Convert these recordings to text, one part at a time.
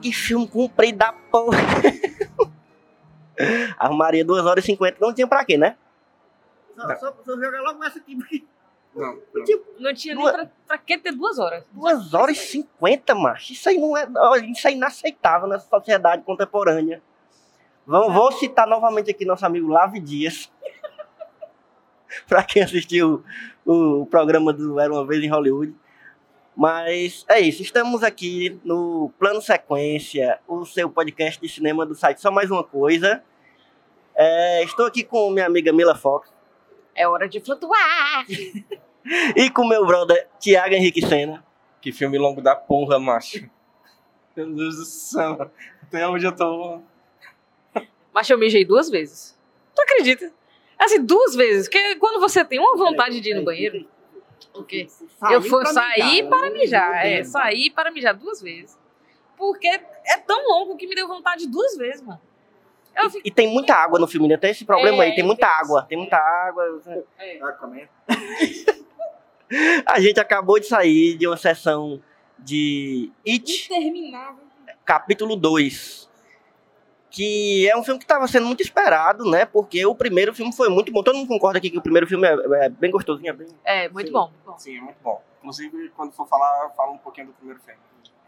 que filme comprido da porra. Arrumaria 2 horas e 50, não tinha pra quê, né? Só, só, só jogar logo essa aqui, porque Não, não não. tinha Não tinha nem Duas- pra, pra que ter duas horas. 2 horas e 50, macho. Isso aí não é. olha, Isso é inaceitável nessa sociedade contemporânea. Vamos, vou citar novamente aqui nosso amigo Lave Dias. pra quem assistiu o, o programa do Era uma Vez em Hollywood. Mas é isso, estamos aqui no Plano Sequência, o seu podcast de cinema do site Só Mais Uma Coisa. É, estou aqui com minha amiga Mila Fox É hora de flutuar. e com meu brother Tiago Henrique Sena. Que filme longo da porra, macho. Meu Deus do céu. Até onde eu tô. Mas eu mijei duas vezes. Tu acredita? Assim, duas vezes. Porque quando você tem uma vontade de ir no banheiro. O quê? Eu fui sair para mijar. É, sair para mijar duas vezes. Porque é tão longo que me deu vontade duas vezes, mano. Eu fiquei. E tem muita água no filme, né? Tem esse problema É, aí, tem muita água, tem muita água. É. A gente acabou de sair de uma sessão de It, capítulo 2. Que é um filme que estava sendo muito esperado, né? Porque o primeiro filme foi muito bom. Todo mundo concorda aqui que o primeiro filme é, é bem gostosinho, é bem... É, muito Sim. bom. Sim, é muito bom. Inclusive, quando for falar, fala um pouquinho do primeiro filme.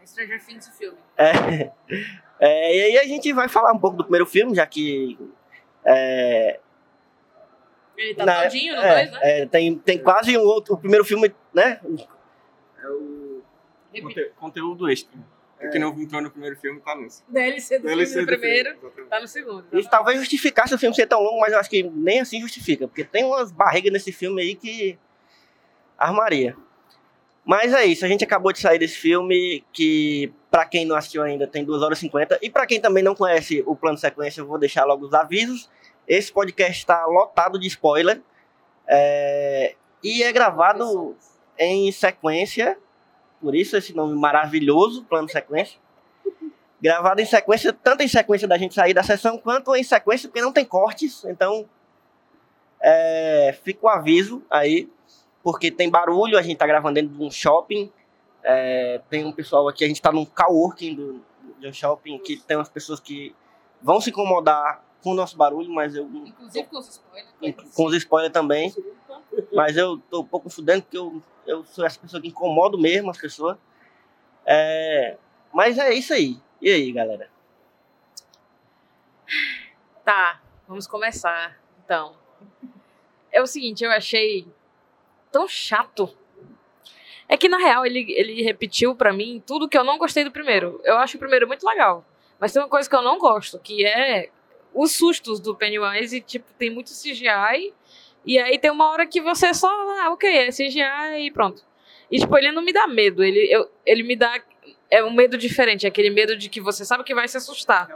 Stranger Things o filme. É, é, e aí a gente vai falar um pouco do primeiro filme, já que é, Ele tá Na- todinho no é, dois, né? é, tem, tem quase um outro. O primeiro filme, né? É o conte- conteúdo extra. É. que não entrou no primeiro filme, tá nesse. DLC do DLC filme do no primeiro, filme, tá no segundo. tá? Isso talvez justificasse o filme ser tão longo, mas eu acho que nem assim justifica. Porque tem umas barrigas nesse filme aí que. Armaria. Mas é isso, a gente acabou de sair desse filme que, pra quem não assistiu ainda, tem 2 horas e 50. E pra quem também não conhece o plano sequência, eu vou deixar logo os avisos. Esse podcast está lotado de spoiler. É, E é gravado em sequência, por isso esse nome maravilhoso, plano sequência. Gravado em sequência, tanto em sequência da gente sair da sessão, quanto em sequência, porque não tem cortes, então é, fica o aviso aí, porque tem barulho, a gente tá gravando dentro de um shopping, é, tem um pessoal aqui, a gente tá num coworking do, de um shopping, que tem umas pessoas que vão se incomodar com o nosso barulho, mas eu Inclusive com os spoilers. com os spoilers também. Mas eu tô um pouco fudendo porque eu, eu sou essa pessoa que incomodo mesmo as pessoas. É, mas é isso aí. E aí, galera? Tá, vamos começar. Então, é o seguinte, eu achei tão chato. É que na real ele, ele repetiu pra mim tudo que eu não gostei do primeiro. Eu acho o primeiro muito legal, mas tem uma coisa que eu não gosto, que é os sustos do Pennywise, e, tipo, tem muito CGI, e aí tem uma hora que você só, ah, ok, é CGI e pronto. E tipo, ele não me dá medo, ele, eu, ele me dá é um medo diferente, é aquele medo de que você sabe que vai se assustar.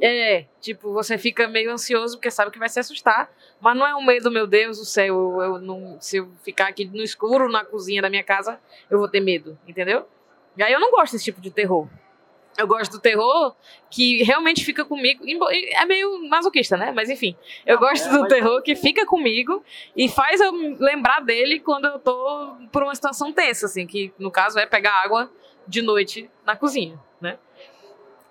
É, tipo, você fica meio ansioso porque sabe que vai se assustar, mas não é um medo, meu Deus do céu, eu, eu não, se eu ficar aqui no escuro na cozinha da minha casa, eu vou ter medo, entendeu? E aí eu não gosto desse tipo de terror. Eu gosto do terror que realmente fica comigo. É meio masoquista, né? Mas enfim. Eu gosto do terror que fica comigo e faz eu lembrar dele quando eu tô por uma situação tensa, assim, que no caso é pegar água de noite na cozinha, né?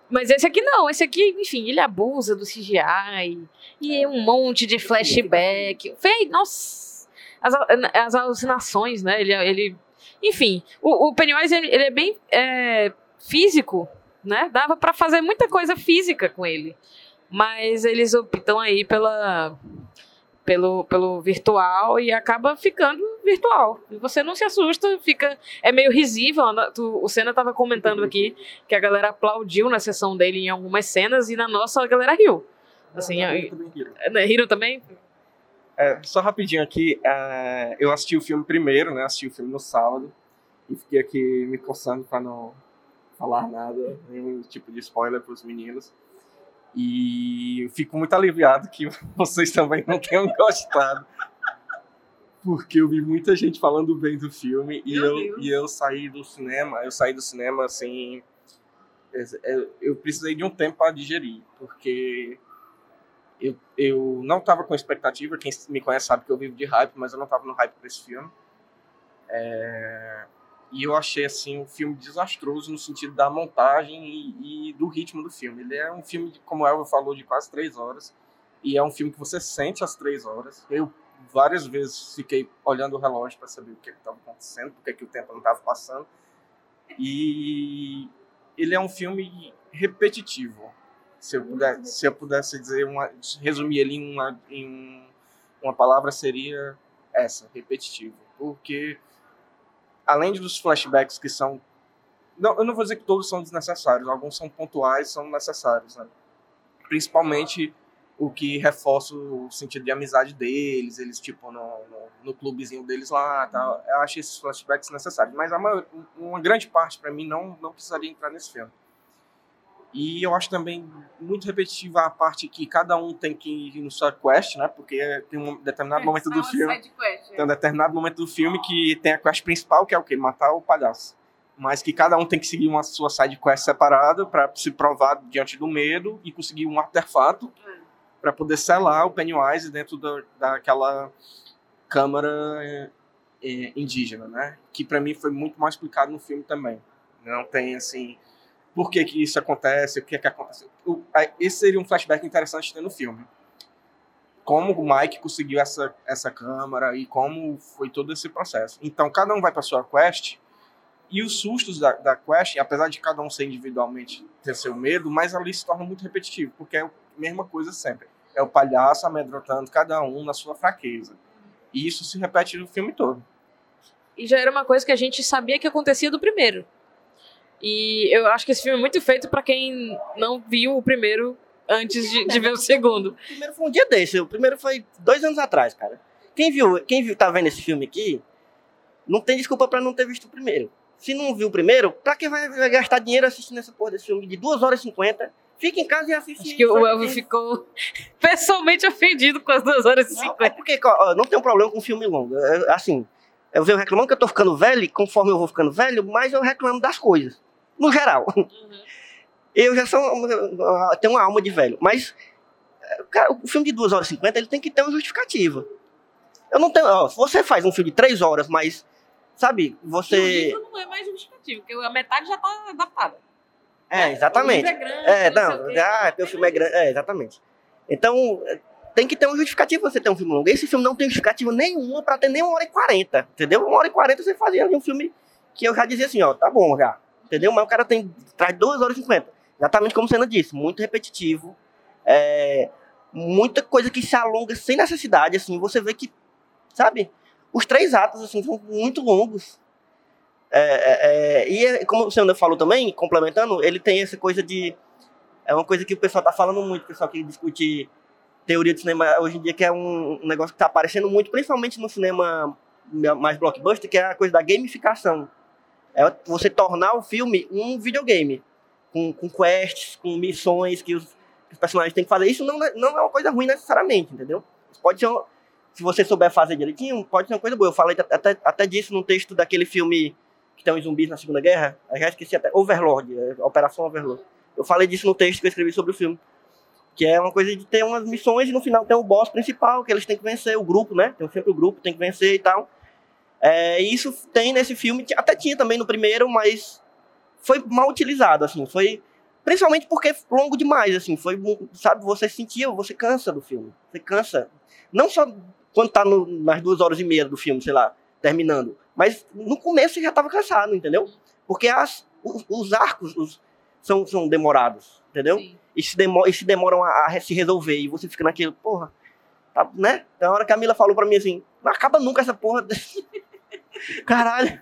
Mas esse aqui não, esse aqui, enfim, ele abusa do CGI e é um monte de flashback. Fei, nossa, as, as alucinações, né? Ele, ele enfim, o, o Pennywise ele, ele é bem é, físico, né? Dava pra fazer muita coisa física com ele, mas eles optam aí pela pelo, pelo virtual e acaba ficando virtual. E você não se assusta, fica é meio risível. O Senna tava comentando aqui que a galera aplaudiu na sessão dele em algumas cenas e na nossa a galera riu. Assim, aí- né, riram também? É, só rapidinho aqui, é, eu assisti o filme primeiro, né? Assisti o filme no sábado e fiquei aqui me coçando para não falar nada, nenhum tipo de spoiler para os meninos. E eu fico muito aliviado que vocês também não tenham gostado. Porque eu vi muita gente falando bem do filme e Meu eu, Deus. e eu saí do cinema, eu saí do cinema assim. eu- Eu precisei de um tempo para digerir, porque eu, eu não estava com expectativa. Quem me conhece sabe que eu vivo de hype, mas eu não estava no hype para esse filme. É, e eu achei assim um filme desastroso no sentido da montagem e, e do ritmo do filme. Ele é um filme, como o Elvio falou, de quase três horas. E é um filme que você sente as três horas. Eu várias vezes fiquei olhando o relógio para saber o que estava acontecendo, porque que o tempo não estava passando. E ele é um filme repetitivo. Se eu, puder, se eu pudesse dizer, uma, resumir ele em uma, em um- uma palavra, seria essa, repetitivo. Porque, além dos flashbacks que são. Não, eu não vou dizer que todos são desnecessários, alguns são pontuais, são necessários. Né? Principalmente o que reforça o sentido de amizade deles, eles, tipo, no, no, no clubezinho deles lá. Tal. Eu achei esses flashbacks necessários. Mas a maior, uma grande parte, para mim, não, não precisaria entrar nesse filme. E eu acho também muito repetitiva a parte que cada um tem que ir no sua quest, né? Porque tem um determinado momento do filme. Tem um determinado momento do filme que tem a quest principal, que é o quê? Matar o palhaço. Mas que cada um tem que seguir uma sua side quest separada para se provar diante do medo e conseguir um artefato para poder selar o Pennywise dentro da, daquela câmara é, é, indígena, né? Que para mim foi muito mal explicado no filme também. Não tem assim por que, que isso acontece, o que que aconteceu. Esse seria um flashback interessante ter no filme. Como o Mike conseguiu essa, essa câmara e como foi todo esse processo. Então, cada um vai para sua quest e os sustos da, da quest, apesar de cada um ser individualmente ter seu medo, mas ali se torna muito repetitivo, porque é a mesma coisa sempre. É o palhaço amedrontando cada um na sua fraqueza. E isso se repete no filme todo. E já era uma coisa que a gente sabia que acontecia do primeiro. E eu acho que esse filme é muito feito pra quem não viu o primeiro antes de, de ver o segundo. O primeiro foi um dia desse. O primeiro foi dois anos atrás, cara. Quem viu, quem viu, tá vendo esse filme aqui, não tem desculpa pra não ter visto o primeiro. Se não viu o primeiro, pra que vai, vai gastar dinheiro assistindo essa porra desse filme de 2 horas e 50? Fica em casa e assiste. Acho que o Elvio ficou pessoalmente ofendido com as duas horas e Não, é porque ó, não tem um problema com filme longo. É, Assim, eu venho reclamando que eu tô ficando velho, e conforme eu vou ficando velho, mais eu reclamo das coisas. No geral. Eu já sou. eu tenho uma alma de velho. Mas é, cara, o filme de 2 horas e 50 ele tem que ter uma justificativa. Eu não tenho. Ó, se você faz um filme de 3 horas, mas. Sabe, O você. livro não é mais justificativo, porque a metade já tá adaptada. É, exatamente. O livro é grande, É, não não, o ah, teu filme é grande. É, exatamente. Então, é, tem que ter uma justificativa você ter um filme longo. Esse filme não tem justificativa nenhuma pra ter nem uma hora e quarenta. Entendeu? Uma hora e quarenta você fazia ali um filme que eu já dizia assim, ó, tá bom já. Entendeu? Mas o cara tem. traz duas horas e cinquenta. Exatamente como você disse, muito repetitivo. É, muita coisa que se alonga sem necessidade, assim, você vê que, sabe? Os três atos, assim, são muito longos. É, é, é, e é, como o senhor falou também, complementando, ele tem essa coisa de. É uma coisa que o pessoal tá falando muito, o pessoal que discute teoria de cinema hoje em dia, que é um, um negócio que tá aparecendo muito, principalmente no cinema mais blockbuster, que é a coisa da gamificação. É você tornar o filme um videogame. Com, com quests, com missões que os, que os personagens têm que fazer. Isso não, é- não é uma coisa ruim necessariamente, entendeu? Pode ser, se você souber fazer direitinho, pode ser uma coisa boa. Eu falei até, até disso no texto daquele filme que tem os zumbis na Segunda Guerra. Eu já esqueci até. Overlord, é, Operação Overlord. Eu falei disso no texto que eu escrevi sobre o filme. Que é uma coisa de ter umas missões e no final tem o boss principal, que eles têm que vencer, o grupo, né? Tem sempre o grupo, tem que vencer e tal. É, e isso tem nesse filme, até tinha também no primeiro, mas foi mal utilizado, assim, foi principalmente porque é longo demais, assim, foi, sabe, você sentia, você cansa do filme, você cansa, não só quando tá no, nas duas horas e meia do filme, sei lá, terminando, mas no começo você já tava cansado, entendeu? Porque as, os, os arcos os, são, são demorados, entendeu? Sim. E se, demor, e se demoram a, a se resolver, e você fica naquilo, porra, tá, né? Então, a hora que a Mila falou pra mim assim, não acaba nunca essa porra. Caralho.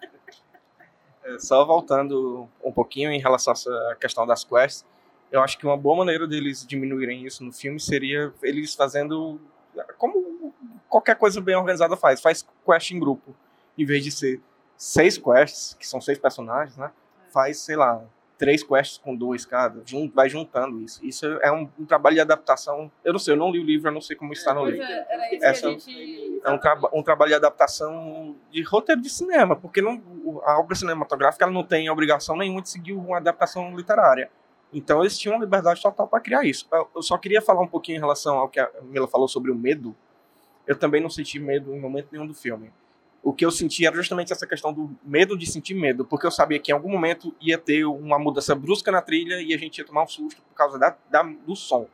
É, só voltando um pouquinho em relação a essa questão das quests, eu acho que uma boa maneira deles diminuírem isso no filme seria eles fazendo como qualquer coisa bem organizada faz, faz quest em grupo, em vez de ser seis quests, que são seis personagens, né? Faz, sei lá, três quests com dois cada, jun- vai juntando isso. Isso é um, um trabalho de adaptação. Eu não sei, eu não li o livro, eu não sei como está no Pois livro. é, era isso Essa- que a gente... É um, um trabalho de adaptação de roteiro de cinema, porque não, a obra cinematográfica ela não tem obrigação nenhuma de seguir uma adaptação literária. Então eles tinham liberdade total para criar isso. Eu só queria falar um pouquinho em relação ao que a Mila falou sobre o medo. Eu também não senti medo em momento nenhum do filme. O que eu senti era justamente essa questão do medo de sentir medo, porque eu sabia que em algum momento ia ter uma mudança brusca na trilha e a gente ia tomar um susto por causa da, da- do som,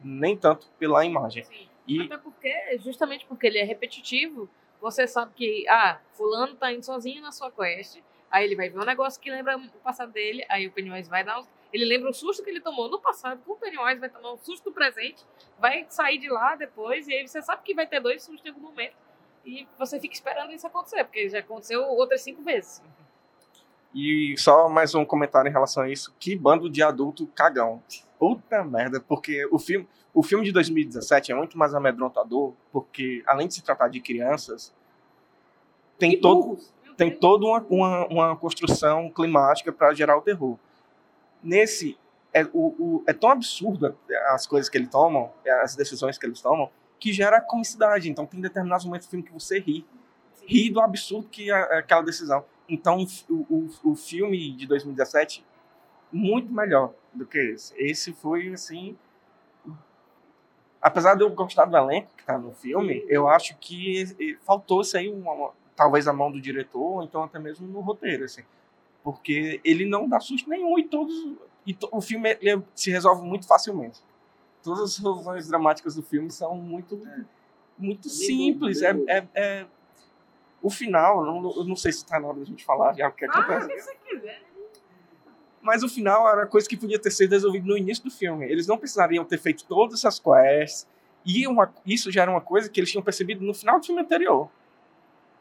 nem tanto pela imagem. Sim. E Até porque, justamente porque ele é repetitivo, você sabe que, ah, fulano tá indo sozinho na sua quest, aí ele vai ver um negócio que lembra o passado dele, aí o Pennywise vai dar um... Ele lembra o susto que ele tomou no passado, com o Pennywise vai tomar um susto no presente, vai sair de lá depois, e aí você sabe que vai ter dois sustos em algum momento, e você fica esperando isso acontecer, porque já aconteceu outras cinco vezes. E só mais um comentário em relação a isso. Que bando de adulto cagão. Puta merda, porque o filme, o filme de 2017 é muito mais amedrontador, porque além de se tratar de crianças, tem todo Meu tem toda uma, uma, uma construção climática para gerar o terror. Nesse é, o, o- é tão absurdo as coisas que eles tomam, as decisões que eles tomam, que gera comicidade. Então tem determinados momentos do filme que você ri ri do absurdo que é aquela decisão. Então, o, o, o filme de 2017, muito melhor do que esse. Esse foi, assim... Apesar de eu gostar do elenco que tá no filme, eu acho que faltou isso aí, uma, uma- talvez a mão do diretor, ou então até mesmo no roteiro, assim. Porque ele não dá susto nenhum e todos... E to- o filme ele se resolve muito facilmente. Todas as resoluções dramáticas do filme são muito, muito simples. É, é, é- o final, eu não, eu não sei se está na hora da gente falar já o que Ah, acontece. quiser. Mas o final era coisa que podia ter sido resolvido no início do filme. Eles não precisariam ter feito todas essas quests. E uma, isso já era uma coisa que eles tinham percebido no final do filme anterior.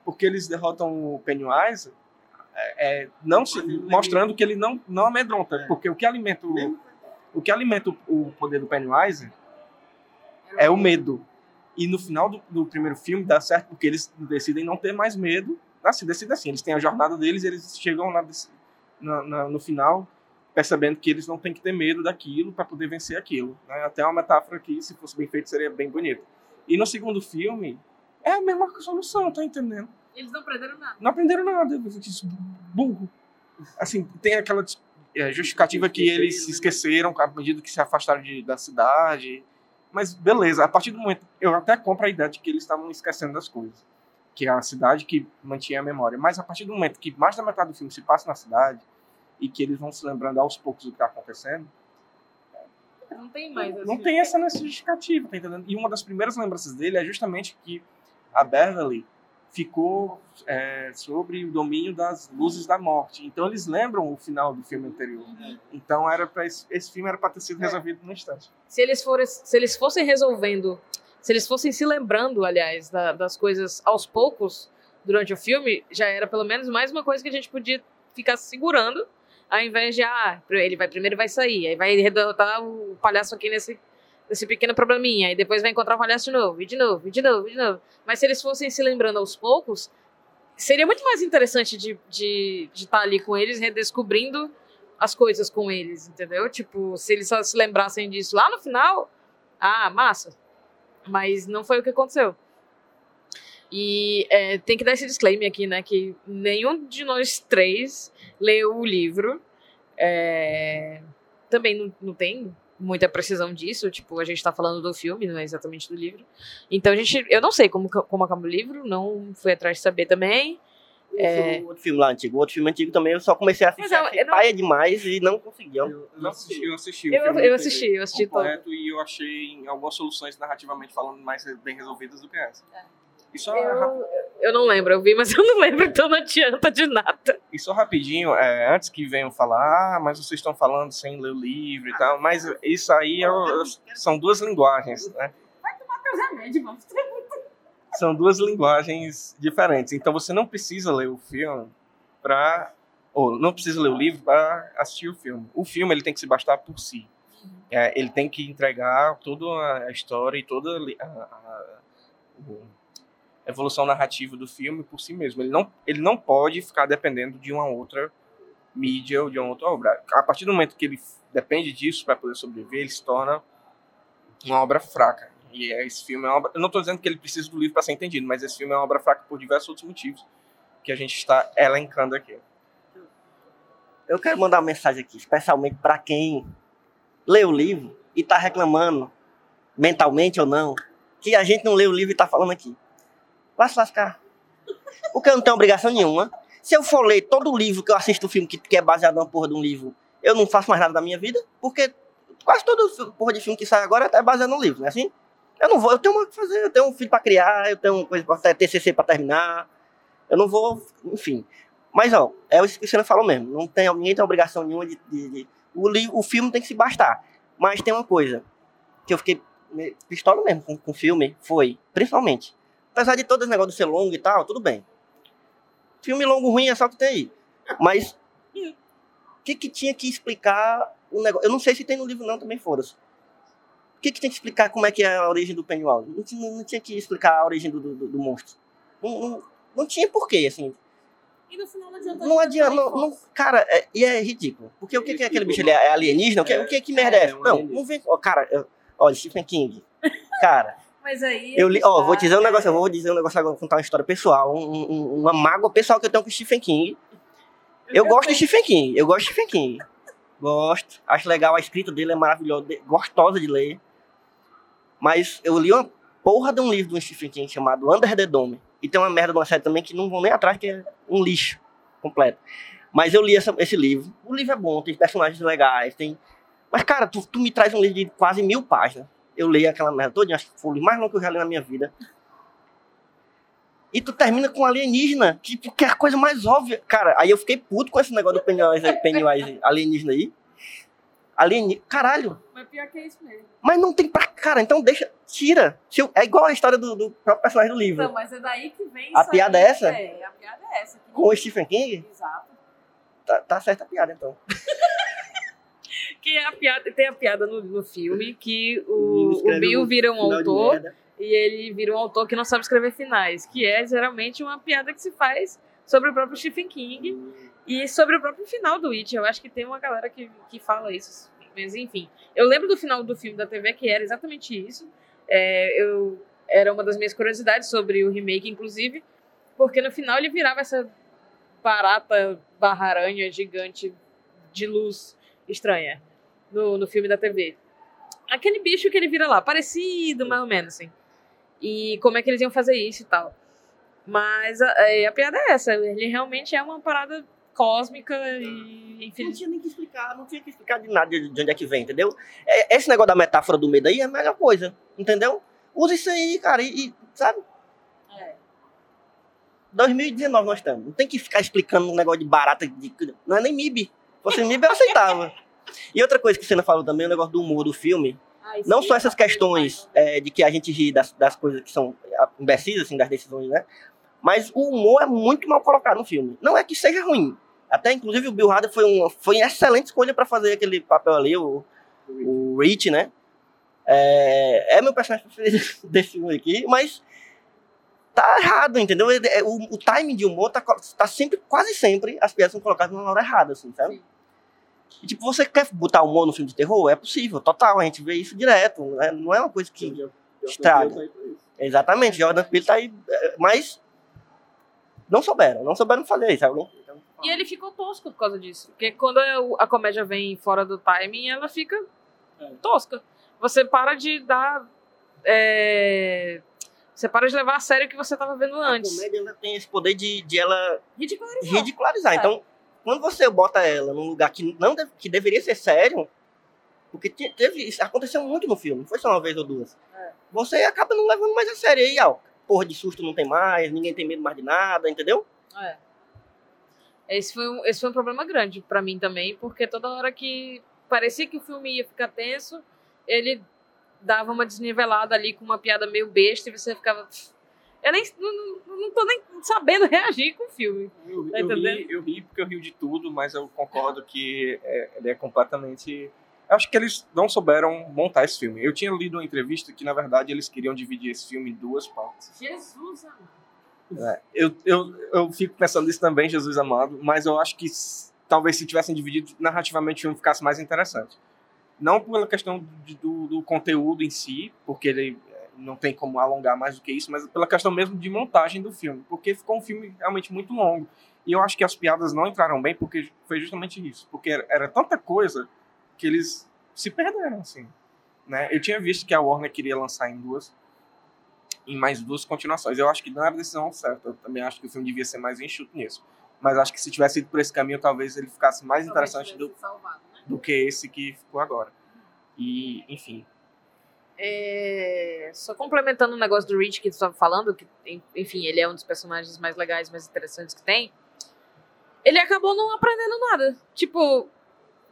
Porque eles derrotam o Pennywise é, é, não se- mostrando que ele não, não amedronta. Porque o que alimenta o, o, que alimenta o, o poder do Pennywise é o medo. E no final do, do primeiro filme dá certo porque eles decidem não ter mais medo. Assim, decidem assim. Eles têm a jornada deles e eles chegam na, na- na- no final percebendo que eles não têm que ter medo daquilo para poder vencer aquilo. Né? Até uma metáfora que, se fosse bem feito, seria bem bonita. E no segundo filme, é a mesma solução, tá entendendo? Eles não aprenderam nada. Não aprenderam nada, isso, burro. Assim, tem aquela é, justificativa que eles se esqueceram à medida que se afastaram de- da cidade. Mas beleza, a partir do momento. Eu até compro a ideia de que eles estavam esquecendo das coisas. Que é a cidade que mantinha a memória. Mas a partir do momento que mais da metade do filme se passa na cidade e que eles vão se lembrando aos poucos do que está acontecendo, Não tem mais. não tem essa justificativa, tá entendendo? E uma das primeiras lembranças dele é justamente que a Beverly ficou é, sobre o domínio das luzes da morte. Então eles lembram o final do filme anterior. Então era para esse, esse filme era para ter sido resolvido no instante. se eles, forem, se eles fossem resolvendo, se eles fossem se lembrando, aliás, da- das coisas aos poucos durante o filme, já era pelo menos mais uma coisa que a gente podia ficar segurando, ao invés de, ah, ele vai primeiro vai sair, aí vai derrotar o palhaço aqui nesse, nesse pequeno probleminha, aí depois vai encontrar o palhaço de novo, e de novo, e de novo, e de novo. Mas se eles fossem se lembrando aos poucos, seria muito mais interessante de estar de, de estar ali com eles, redescobrindo as coisas com eles, entendeu? Tipo, se eles só se lembrassem disso lá no final, ah, massa. Mas não foi o que aconteceu. E é, tem que dar esse disclaimer aqui, né? Que nenhum de nós três leu o livro. É, também não, não tem muita precisão disso, tipo, a gente tá falando do filme, não é exatamente do livro. Então a gente, eu não sei como, como acaba o livro, não fui atrás de saber também. É. O outro filme lá antigo. O outro filme antigo também eu só comecei a assistir. Mas eu- achei eu não- paia demais e não consegui. Eu- Eu, eu assisti, eu assisti. o Eu, filme eu inteiro assisti, eu assisti todo. completo e eu achei algumas soluções narrativamente falando mais bem resolvidas do que essa. E só, Eu, eu não lembro, eu vi, mas eu não lembro, então não adianta de nada. e só rapidinho, é, antes que venham falar, ah, mas vocês estão falando sem ler o livro e tal, mas isso aí é o- são duas linguagens, né? São duas linguagens diferentes. Então você não precisa ler o filme para ou não precisa ler o livro para assistir o filme. O filme ele tem que se bastar por si. É, ele tem que entregar toda a história e toda a, a- a evolução narrativa do filme por si mesmo. Ele não, ele não pode ficar dependendo de uma outra mídia ou de uma outra obra. A partir do momento que ele depende disso para poder sobreviver, ele se torna uma obra fraca. E é- esse filme é uma obra. Eu não estou dizendo que ele precisa do livro para ser entendido, mas esse filme é uma obra fraca por diversos outros motivos que a gente está elencando aqui. Eu quero mandar uma mensagem aqui, especialmente para quem lê o livro e tá reclamando, mentalmente ou não, que a gente não lê o livro e tá falando aqui. Vai se lascar. Porque eu não tenho obrigação nenhuma. Se eu for ler todo o livro que eu assisto o filme que, que é baseado numa porra de um livro, eu não faço mais nada da minha vida, porque quase todo porra de filme que sai agora é baseado num livro, não é assim? Eu não vou, eu tenho uma que fazer, eu tenho um filho pra criar, eu tenho coisa pra TCC pra terminar. Eu não vou, enfim. Mas, ó, é o que o Cristiano falou mesmo. Não tem, ninguém tem obrigação nenhuma de. de- de- o, o filme tem que se bastar. Mas tem uma coisa que eu fiquei pistola mesmo com, com o filme, foi, principalmente. Apesar de todo esse negócio de ser longo e tal, tudo bem. Filme longo ruim é só que tem aí. Mas. O que, que tinha que explicar o negócio? Eu não sei se tem no livro, não, também foda-se. O que, que tem que explicar como é que é a origem do Pennywise? Não, tinha- não tinha que explicar a origem do, do, do monstro. Não, não, não tinha porquê, assim. E no final não adianta. Não adianta, não, não- cara, é- e é ridículo. Porque o que, que é aquele bicho? Ele é alienígena? O que, o que, que é É, essa? é um Não, não vem. Ó, cara, olha, Stephen King. Cara, Mas aí. eu li. Ó, vou dizer um negócio, eu vou dizer um negócio agora, contar uma história pessoal, um- um- uma mágoa pessoal que eu tenho com o Stephen King. Eu gosto de Stephen King, eu gosto de Stephen King. Gosto, acho legal, a escrita dele é maravilhosa, gostosa de ler. Mas eu li uma porra de um livro do Stephen King chamado Under the Dome. E tem uma merda de uma série também que não vão nem atrás, que é um lixo completo. Mas eu li essa- esse livro. O livro é bom, tem personagens legais, tem. Mas, cara, tu, tu me traz um livro de quase mil páginas. Eu leio aquela merda toda, acho que foi o mais longo que eu já li na minha vida. E tu termina com alienígena, que, que é a coisa mais óbvia. Cara, aí eu fiquei puto com esse negócio do Pennywise, Pennywise alienígena aí. Alienígena. Caralho. Mas pior que é isso mesmo. Mas não tem pra. Cara, então deixa. Tira. É igual a história do, do próprio personagem do livro. Não, mas é daí que vem A piada aí. é essa? É, a piada é essa. Com o Stephen King, Exato. tá, tá certa a piada, então. Que é a piada, tem a piada no, no filme que o, o Bill vira um autor e ele vira um autor que não sabe escrever finais, que é geralmente uma piada que se faz sobre o próprio Stephen King e sobre o próprio final do It. Eu acho que tem uma galera que, que fala isso. Mas enfim, eu lembro do final do filme da TV que era exatamente isso. É, eu era uma das minhas curiosidades sobre o remake, inclusive, porque no final ele virava essa barata barra aranha gigante de luz estranha no, no filme da TV. Aquele bicho que ele vira lá, parecido, mais ou menos, assim. E como é que eles iam fazer isso e tal. Mas a, é, a piada é essa, ele realmente é uma parada cósmica e, enfim. Não tinha nem que explicar, não tinha que explicar de nada de, de onde é que vem, entendeu? É, esse negócio da metáfora do medo aí é a melhor coisa, entendeu? Usa isso aí, cara, e, e, sabe? É. 2019 nós estamos. Não tem que ficar explicando um negócio de barata. De, não é nem MIB. Se fosse MIB, eu aceitava. E outra coisa que você não falou também, é o negócio do humor do filme. Não só essas tá questões é, de que a gente ri das, das coisas que são ah, imbecis, assim, das decisões, né? Mas o humor é muito mal colocado no filme. Não é que seja ruim. Até, inclusive, o Bill Hader foi, um, foi uma excelente escolha para fazer aquele papel ali, o, o Rich, né? É, é meu personagem preferido desse filme aqui, mas tá errado, entendeu? É, O, o timing de humor tá, tá sempre, quase sempre, as piadas são colocadas na hora errada, assim, sabe? Sim. E, tipo, você quer botar humor no filme de terror? É possível, total, a gente vê isso direto. né? Não é uma coisa que estraga. Exatamente, Jordan Peele tá aí, é, mas não souberam, não souberam fazer isso. Alguém, E ele ficou tosco por causa disso. Porque quando a- a comédia vem fora do timing, ela fica tosca. Você para de dar. é, Você para de levar a sério o que você tava vendo a antes. comédia ela tem esse poder de, de ela Ridicularizou. ridicularizar. É. Então, quando você bota ela num lugar que não deve- que deveria ser sério, porque te- teve, aconteceu muito no filme, não foi só uma vez ou duas. É. Você acaba não levando mais a sério aí, ó. Porra de susto não tem mais, ninguém tem medo mais de nada, entendeu? É. Esse foi, um, esse foi um problema grande pra mim também, porque toda hora que parecia que o filme ia ficar tenso, ele dava uma desnivelada ali com uma piada meio besta e você ficava. Eu nem não, não- tô nem sabendo reagir com o filme. Eu, Tá eu ri, eu ri porque eu rio de tudo, mas eu concordo que é, ele é completamente. Eu acho que eles não souberam montar esse filme. Eu tinha lido uma entrevista que, na verdade, eles queriam dividir esse filme em duas partes. Jesus, amado. É, eu, eu, eu fico pensando nisso também, Jesus amado, mas eu acho que talvez se tivessem dividido, narrativamente o filme ficasse mais interessante. Não pela questão de- do, do conteúdo em si, porque ele não tem como alongar mais do que isso, mas pela questão mesmo de montagem do filme, porque ficou um filme realmente muito longo. E eu acho que as piadas não entraram bem porque foi justamente isso, porque era, era tanta coisa que eles se perderam, assim. Né? Eu tinha visto que a Warner queria lançar em duas, em mais duas continuações. Eu acho que não era a decisão certa. Eu também acho que o filme devia ser mais enxuto nisso. Mas acho que se tivesse ido por esse caminho, talvez ele ficasse mais interessante do, Salvado, né? do que esse que ficou agora. E, enfim. É, Só complementando o negócio do Rich que tu estava falando, que, en- enfim, ele é um dos personagens mais legais, mais interessantes que tem. Ele acabou não aprendendo nada. Tipo,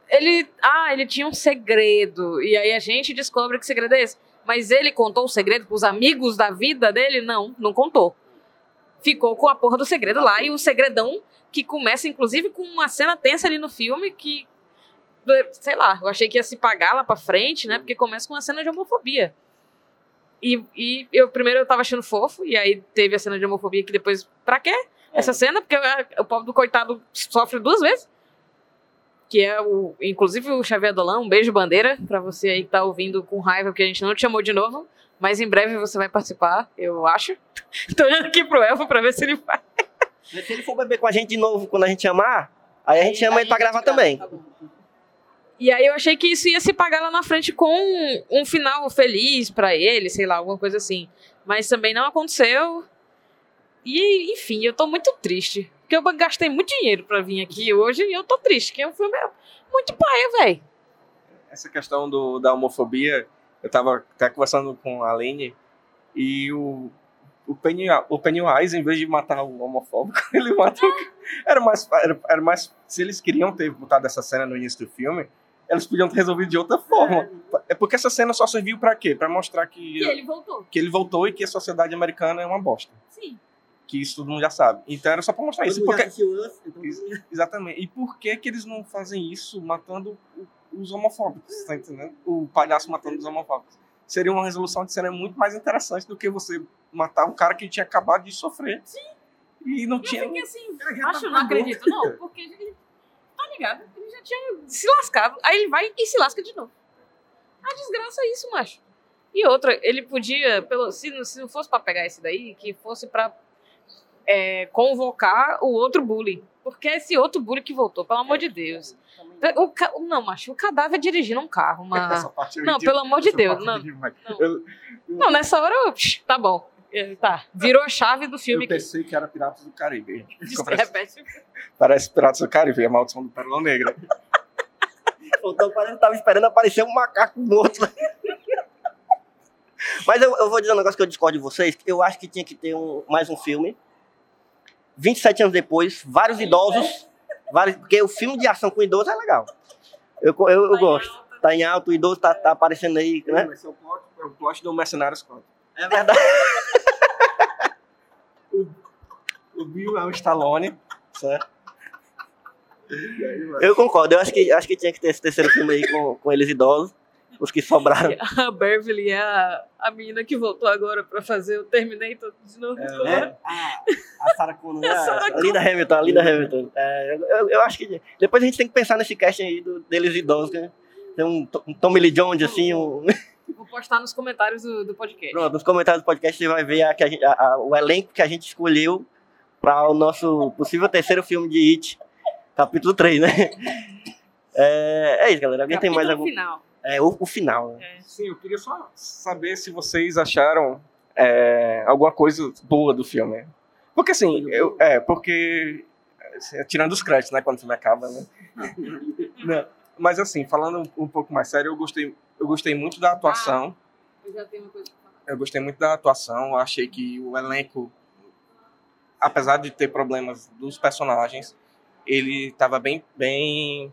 ele. Ah, ele tinha um segredo. E aí a gente descobre que segredo é esse. Mas ele contou o segredo pros amigos da vida dele? Não, não contou. Ficou com a porra do segredo lá. E o segredão que começa, inclusive, com uma cena tensa ali no filme que. Sei lá, eu achei que ia se pagar lá pra frente, né? Porque começa com uma cena de homofobia. E, e eu primeiro eu tava achando fofo, e aí teve a cena de homofobia que depois. Pra quê? Essa cena? Porque o pobre do coitado sofre duas vezes. Que é o. Inclusive o Xavier Dolan, um beijo bandeira pra você aí que tá ouvindo com raiva, porque a gente não te chamou de novo. Mas em breve você vai participar, eu acho. Tô olhando aqui pro Elfo pra ver se ele vai. Se ele for beber com a gente de novo quando a gente chamar, aí a gente chama ele pra gravar também. Tá. E aí eu achei que isso ia se pagar lá na frente com um final feliz pra ele, sei lá, alguma coisa assim. Mas também não aconteceu. E, enfim, eu tô muito triste. Porque eu gastei muito dinheiro pra vir aqui hoje e eu tô triste, que é um filme muito paia, velho. Essa questão do, da homofobia, eu tava até conversando com a Aline, e o, o, Penny, o Pennywise, em vez de matar o homofóbico, ele mata o. Era mais, era, era mais. Se eles queriam ter botado essa cena no início do filme, eles podiam ter resolvido de outra forma. É porque essa cena só serviu pra quê? Pra mostrar que, E ele voltou. que ele voltou e que a sociedade americana é uma bosta. Sim. Que isso todo mundo já sabe. Então era só pra mostrar isso. Todo já Porque, assistiu Us, então- Isso. Exatamente. E por que que eles não fazem isso matando os homofóbicos, tá entendendo? O palhaço matando os homofóbicos. Seria uma resolução de cena muito mais interessante do que você matar um cara que tinha acabado de sofrer. Sim. E não Eu tinha... fiquei assim, Ele já acho, tá não com acredito, não. Porque ele tá ligado. Ele já tinha se lascado. Aí ele vai e se lasca de novo. A desgraça é isso, macho. E outra, ele podia, pelo, se, não- se não fosse pra pegar esse daí, que fosse pra é, convocar o outro bully. Porque é esse outro bully que voltou, pelo amor de Deus. O, ca- não, macho, o cadáver dirigindo um carro, uma... Não, pelo amor de Deus, não. não. Eu, Não, nessa hora eu... Tá bom. É, Tá, virou a chave do eu filme. que- pensei que era Piratas do Caribe. De Parece, parece Piratas do Caribe, a maldição do Pérola Negra. Então parece que tava esperando aparecer um macaco morto. Mas eu, eu vou dizer um negócio que eu discordo de vocês. Eu acho que tinha que ter um, mais um filme. 27 anos depois, vários idosos. Vários, porque o filme de ação com idoso é legal. Eu, eu, eu Tá em gosto. alta. Tá em alto, o idoso tá, tá aparecendo aí, né? Vai ser o plot, é o plot do Mercenários 4. É verdade. O Bill é o Stallone, certo? Eu concordo. Eu acho que, acho que tinha que ter esse terceiro filme aí com, com eles idosos. Os que sobraram. a Beverly é a, a menina que voltou agora pra fazer o Terminator de novo. É, a, a Sarah Connor, né? A Linda Hamilton, a Linda Hamilton. É, eu, eu acho que. Depois a gente tem que pensar nesse casting aí do, deles idosos, né? Tem um, um Tommy Lee Jones, assim, um. Vou postar nos comentários do, do podcast. Pronto, nos comentários do podcast você vai ver a, a a- o elenco que a gente escolheu para o nosso possível terceiro filme de It, capítulo 3, né? É, é isso, galera. Alguém tem mais Capítulo algum. final. É, o, o final, né? Sim, eu queria só saber se vocês acharam é, alguma coisa boa do filme. Porque assim, eu, é, porque. assim, Tirando os créditos, né? Quando o filme acaba, né? Não, mas assim, falando um pouco mais sério, eu gostei, eu gostei muito da atuação. Eu já tenho uma coisa pra falar. Eu gostei muito da atuação. Eu achei que o elenco, apesar de ter problemas dos personagens, ele estava bem, bem,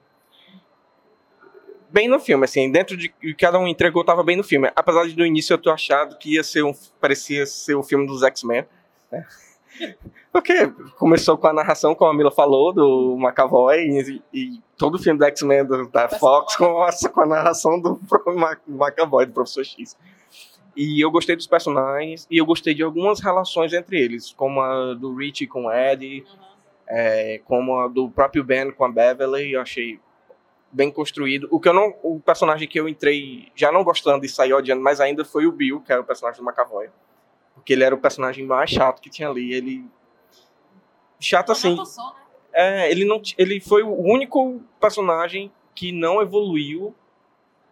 bem no filme. Assim, dentro de que cada um entregou, estava bem no filme. Apesar de no início eu ter achado que ia ser um, parecia ser o filme dos X-Men. né? Porque começou com a narração, como a Mila falou, do McAvoy, e, e todo o filme do X-Men da Fox com a, com a narração do McAvoy, do Professor X. E eu gostei dos personagens e eu gostei de algumas relações entre eles, como a do Richie com o Eddie, é, como a do próprio Ben com a Beverly, eu achei bem construído. O que eu não, o personagem que eu entrei já não gostando e saí odiando mais ainda foi o Bill, que era o personagem do McAvoy, porque ele era o personagem mais chato que tinha ali. Ele chato assim. Só, né? É, ele não, ele foi o único personagem que não evoluiu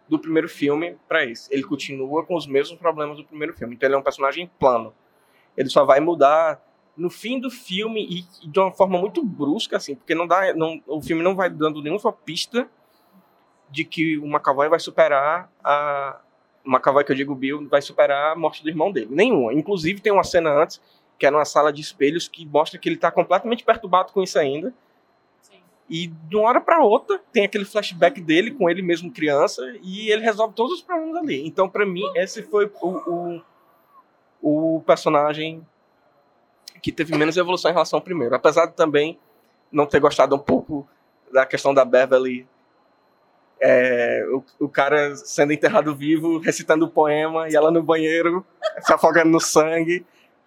do primeiro filme pra esse. Ele continua com os mesmos problemas do primeiro filme. Então ele é um personagem plano. Ele só vai mudar no fim do filme e, de uma forma muito brusca assim, porque não dá, não, o filme não vai dando nenhuma pista de que o McAvoy vai superar a McAvoy que eu digo Bill vai superar a morte do irmão dele. Nenhuma. Inclusive tem uma cena antes que é numa sala de espelhos que mostra que ele tá completamente perturbado com isso ainda. Sim. E de uma hora para outra tem aquele flashback dele com ele mesmo criança e ele resolve todos os problemas ali. Então para mim esse foi o, o, o personagem que teve menos evolução em relação ao primeiro. Apesar de também não ter gostado um pouco da questão da Beverly, é, o, o cara sendo enterrado vivo, recitando o poema e ela no banheiro se afogando no sangue.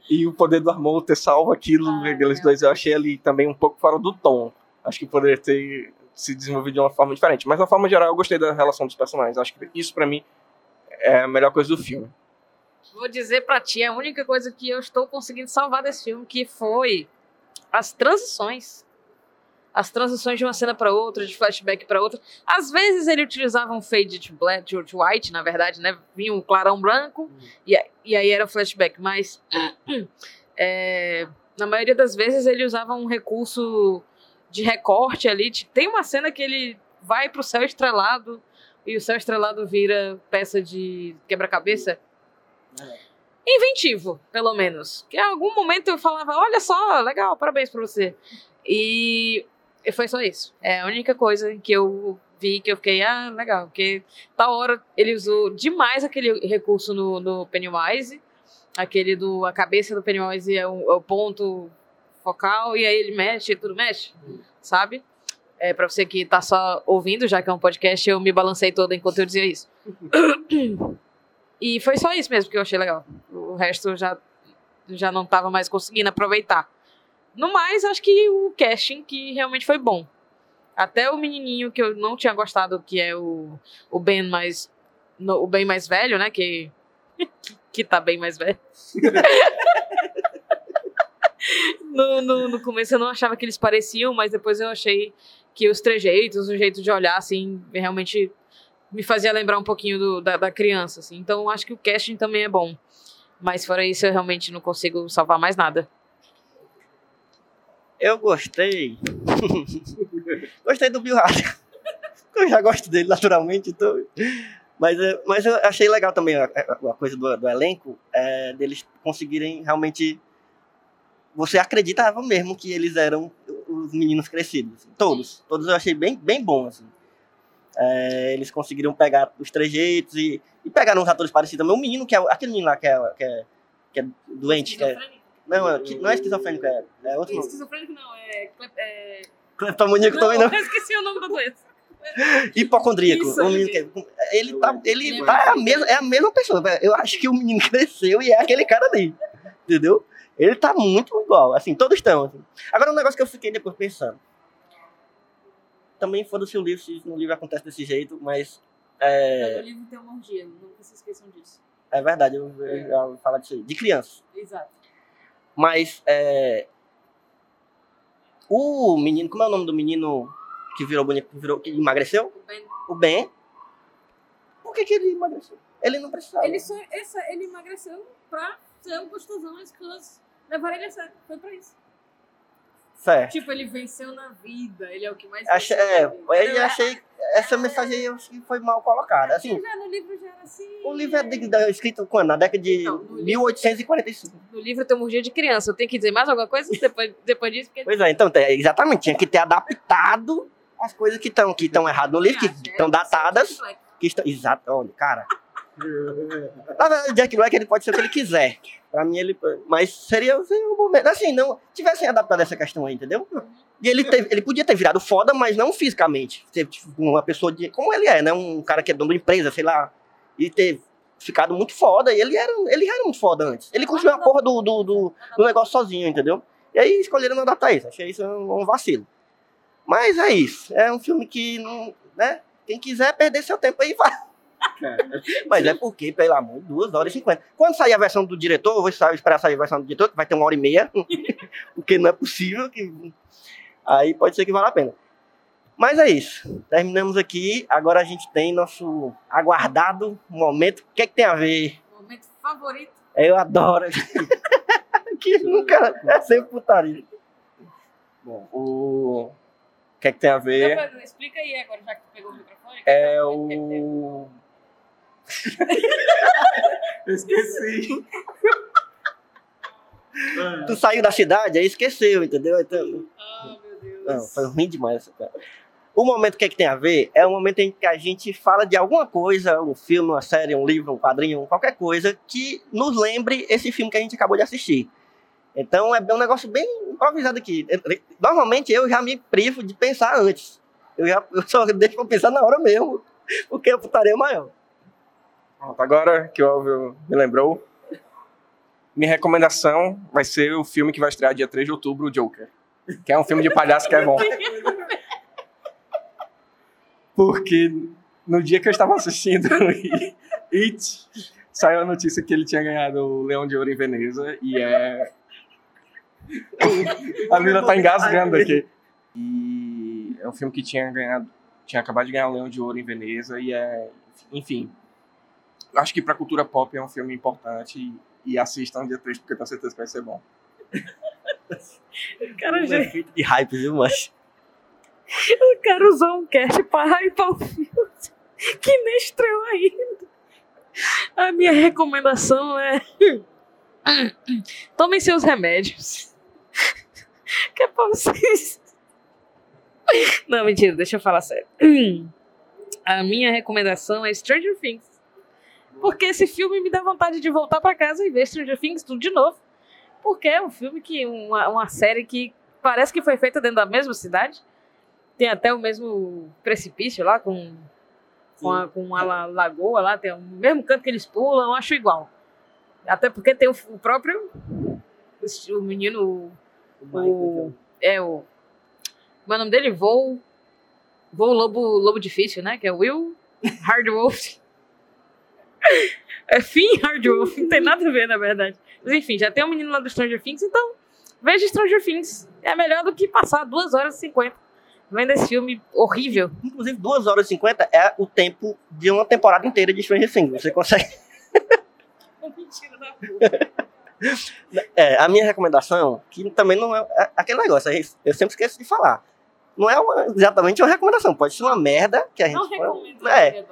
E o poder do Armor ter salvo aquilo, Ah, aqueles dois, eu achei ali também um pouco fora do tom. Acho que poderia ter se desenvolvido de uma forma diferente. Mas, uma forma geral, eu gostei da relação dos personagens. Acho que isso, pra mim, é a melhor coisa do filme. Vou dizer pra ti a única coisa que eu estou conseguindo salvar desse filme, que foi as transições. As transições de uma cena pra outra, de flashback pra outra. Às vezes ele utilizava um fade de black, de white, na verdade, né? Vinha um clarão branco e, a- e aí era flashback. Mas é, na maioria das vezes ele usava um recurso de recorte ali. Tem uma cena que ele vai pro céu estrelado e o céu estrelado vira peça de quebra-cabeça inventivo, pelo menos. Que em algum momento eu falava, olha só, legal, parabéns pra você. E e foi só isso. É a única coisa que eu vi que eu fiquei, ah, legal, porque tal hora ele usou demais aquele recurso no, no Pennywise, aquele do, a cabeça do Pennywise é o, é o ponto focal, e aí ele mexe, tudo mexe, sabe? É, pra você que tá só ouvindo, já que é um podcast, eu me balancei toda enquanto eu dizia isso. E foi só isso mesmo que eu achei legal. O resto eu já, já não tava mais conseguindo aproveitar. No mais, acho que o casting que realmente foi bom. Até o menininho que eu não tinha gostado, que é o, o Ben mais no- o bem mais velho, né, que que tá bem mais velho. no, no, no começo eu não achava que eles pareciam, mas depois eu achei que os trejeitos, o jeito de olhar, assim, realmente me fazia lembrar um pouquinho do- da, da criança, assim. Então acho que o casting também é bom. Mas fora isso, eu realmente não consigo salvar mais nada. Eu gostei. gostei do Bill Hader. Eu já gosto dele naturalmente, então. Mas, é, mas eu achei legal também a, a- a coisa do, do elenco, é, deles conseguirem realmente. Você acreditava mesmo que eles eram os meninos crescidos. assim. Todos. Todos eu achei bem, bem bom. Assim. É, eles conseguiram pegar os trejeitos e, e pegaram uns atores parecidos também. O menino, que é aquele menino lá que é, que é, que é doente. Que é, não, é, que não é esquizofrênico, é, é outro nome. Esquizofrênico não, é. é... Cleptomaníaco também não. eu esqueci o nome da doença. Hipocondríaco. Isso, O menino ele- que- ele tá, ele é tá a mesma, é a mesma pessoa. Eu acho que o menino cresceu e é aquele cara ali. Entendeu? Ele tá muito igual. Assim, todos estão. assim. Agora, um negócio que eu fiquei depois pensando. Também foda-se o livro, se no livro acontece desse jeito, mas É, No livro tem uma orgia, nunca se esqueçam disso. é verdade, eu, eu já ouvi falar disso aí. De criança. Exato. Mas é, o menino, como é o nome do menino que virou bonito, que, virou, que emagreceu? O Ben, O Ben. Por que, que ele emagreceu? Ele não precisava. ele, só, essa, ele emagreceu pra ser um gostosão, as pessoas levaram ele a sério. Foi pra isso. Certo. Tipo, ele venceu na vida, ele é o que mais Achei, venceu é, Entendeu? achei essa mensagem aí eu acho que foi mal colocada. Assim, Já no livro já era assim. o livro é de- escrito quando? Na década de Não, no livro- 1845. No livro tem uma orgia de criança. Eu tenho que dizer mais alguma coisa depois, depois disso? Porque Pois é, então, exatamente, tinha que ter adaptado as coisas que estão que estão erradas no livro, que Acho, é, estão datadas. Que estão, exato, olha, cara. Na verdade, Jack Black ele pode ser o que ele quiser. Pra mim, ele. Mas seria, seria um momento. Assim, não. Tivessem adaptado essa questão aí, entendeu? E ele, teve- ele podia ter virado foda, mas não fisicamente. Ser tipo, uma pessoa de. Como ele é, né? Um cara que é dono da empresa, sei lá. E ter ficado muito foda. E ele era, ele era muito foda antes. Ele construiu a porra do, do, do, do negócio sozinho, entendeu? E aí escolheram não adaptar isso. Achei isso um vacilo. Mas é isso. É um filme que não. Né? Quem quiser perder seu tempo aí, vai. Mas é porque, pelo amor, duas horas e cinquenta. Quando sair a versão do diretor, eu vou esperar sair a versão do diretor, que vai ter uma hora e meia. porque não é possível que. Aí pode ser que valha a pena. Mas é isso. Terminamos aqui. Agora a gente tem nosso aguardado momento. O que é que tem a ver? Momento favorito. Eu adoro. que nunca. É sempre putaria. Bom, o... o que é que tem a ver? Não, Explica aí agora, já que tu pegou o microfone. É que o. Eu esqueci. Tu saiu da cidade, aí esqueceu, entendeu? Então, Ah, meu Deus. Não, foi ruim demais essa cara. O momento que é que tem a ver é o momento em que a gente fala de alguma coisa, um filme, uma série, um livro, um quadrinho, qualquer coisa que nos lembre esse filme que a gente acabou de assistir. Então é um negócio bem improvisado aqui. Normalmente eu já me privo de pensar antes. Eu, já, eu só deixo pra pensar na hora mesmo, porque a putaria é maior. Agora que o Elvio me lembrou, minha recomendação vai ser o filme que vai estrear dia 3 de outubro, o Joker. Que é um filme de palhaço que é bom. Porque no dia que eu estava assistindo It, saiu a notícia que ele tinha ganhado o Leão de Ouro em Veneza e é. A Mila tá engasgando aqui. E é um filme que tinha ganhado, tinha acabado de ganhar o Leão de Ouro em Veneza e é, enfim. Acho que pra cultura pop é um filme importante e, e assistam dia 3 porque eu tenho certeza que vai ser bom. Cara, Um gente, efeito de hype, viu, mas eu quero usar um cast pra hypar o filme que nem estreou ainda. A minha recomendação é. Tomem seus remédios. Que é pra vocês. Não, mentira, deixa eu falar sério. A minha recomendação é Stranger Things. Porque esse filme me dá vontade de voltar pra casa e ver Stranger Things tudo de novo. Porque é um filme que. Uma, uma série que parece que foi feita dentro da mesma cidade. Tem até o mesmo precipício lá com, com, a, com a la- lagoa lá, tem o mesmo canto que eles pulam, eu acho igual. Até porque tem o, o próprio. O menino. O, é o. Como é o nome dele? Voo. Voo Lobo, Lobo Difícil, né? Que é Will Hardwolf. É Finn Hardwolf, não tem nada a ver, na verdade. Mas enfim, já tem um menino lá do Stranger Things, então veja Stranger Things. É melhor do que passar 2 horas e 50 vendo esse filme horrível. Inclusive, 2 horas e 50 é o tempo de uma temporada inteira de Stranger Things. Você consegue. Mentira da É, a minha recomendação, que também não é, é aquele negócio, aí eu sempre esqueço de falar. Não é uma- exatamente uma recomendação, pode ser uma merda que a gente. Não recomendo. É.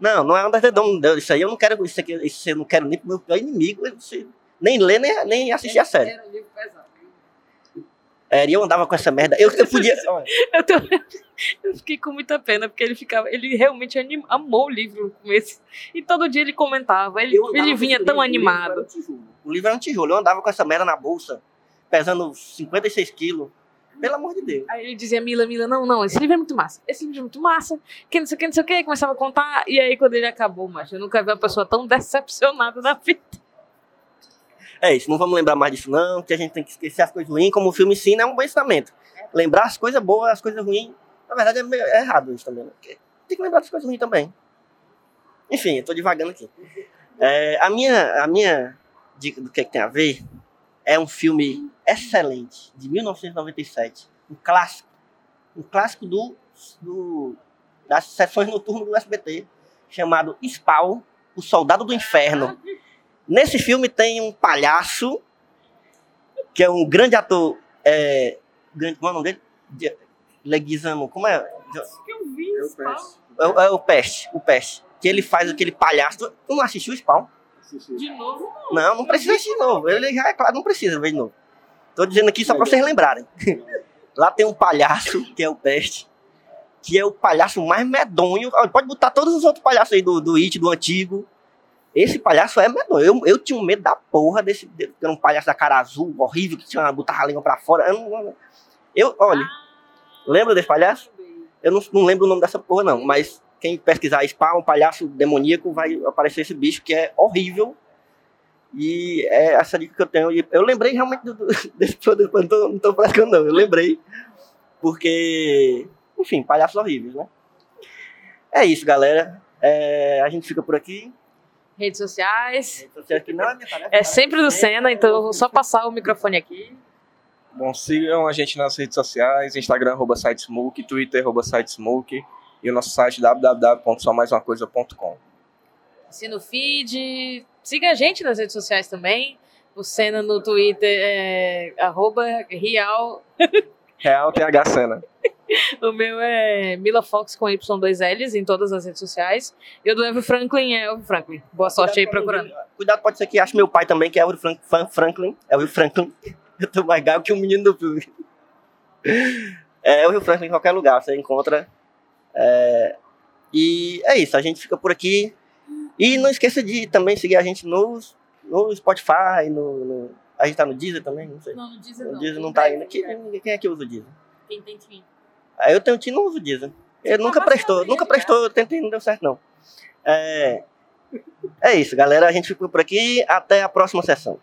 não, não é um dedão, não. Isso aí eu não quero, isso aqui, isso eu não quero nem pro meu pior inimigo, nem ler, nem, nem assistir a série. Era um livro pesado. É, e eu andava com essa merda. Eu, eu podia. Eu, tô- eu fiquei com muita pena, porque ele ficava. Ele realmente anim- amou o livro no começo. E todo dia ele comentava. Ele, ele vinha tão livro, o livro animado. um. O livro era um tijolo. Eu andava com essa merda na bolsa, pesando 56 quilos. Pelo amor de Deus. Aí ele dizia, Mila, Mila, não, não, esse livro é muito massa. Esse livro é muito massa. Que não sei o que, não sei o que. Começava a contar. E aí, quando ele acabou, macho, eu nunca vi uma pessoa tão decepcionada na vida. É isso, não vamos lembrar mais disso, não, que a gente tem que esquecer as coisas ruins, como o filme ensina, é um bom ensinamento. Lembrar as coisas boas, as coisas ruins, na verdade é, meio- é errado isso também, né? Tem que lembrar das coisas ruins também. Enfim, eu tô devagando aqui. É, a, minha, a minha dica do que, é que tem a ver é um filme excelente, de 1997. Um clássico. Um clássico do, do das sessões noturnas do SBT, chamado Spawn, O Soldado do Inferno. Nesse filme tem um palhaço, que é um grande ator. É, grande, como é o nome dele? De- Leguizamo, como é? Acho que eu vi Eu Spawn. É, o- é o Peste, o Peste. Que ele faz aquele palhaço. Tu não assistiu o Spawn? De novo, não. Não, não precisa assistir de novo. Ele já é claro, não precisa ver de novo. Tô dizendo aqui só pra vocês lembrarem. Lá tem um palhaço, que é o Peste, que é o palhaço mais medonho. Pode botar todos os outros palhaços aí do, do It, do antigo. Esse palhaço é medonho. Eu, eu tinha um medo da porra desse. de- Era um palhaço da cara azul, horrível, que tinha botava a língua pra fora. Eu, não, eu olha, lembra desse palhaço? Eu não, não lembro o nome dessa porra, não, mas quem pesquisar Spawn, palhaço demoníaco, vai aparecer esse bicho que é horrível. E é essa dica que eu tenho. Eu lembrei realmente do, do- desse produto, não tô, não tô praticando, não. Eu lembrei. Porque, enfim, palhaços horríveis, né? É isso, galera. É, a gente fica por aqui. Redes sociais. Aqui não é minha tarefa. É sempre do Senna, então eu vou só passar o microfone aqui. Bom, sigam a gente nas redes sociais, Instagram, arroba sitesmoke, Twitter, arroba sitesmoke, e o nosso site www.somaisumacoisa.com. Assina o feed. Siga a gente nas redes sociais também. O Senna no Twitter é arroba real. Real TH Cena. O meu é Mila Fox com Y2Ls em todas as redes sociais. E o do Elvio Franklin é Elvio Franklin. Boa sorte aí procurando. Cuidado, pode ser que ache meu pai também, que é Elvio Frank, Franklin. Elvio Franklin. Eu tô mais gago que o menino do filme. É Elvio Franklin em qualquer lugar, você encontra. É, E é isso, a gente fica por aqui. E não esqueça de também seguir a gente no, no Spotify, no, no- A gente tá no Deezer também? Não sei. Não, não diz não. O Deezer não tá ainda. Quem, quem é que usa o Deezer? Quem tem Tim. Aí eu tenho time não uso o Deezer. Ele nunca tá prestou, baixando nunca prestou, eu tentei, não deu certo não. É, é isso, galera. A gente fica por aqui. Até a próxima sessão.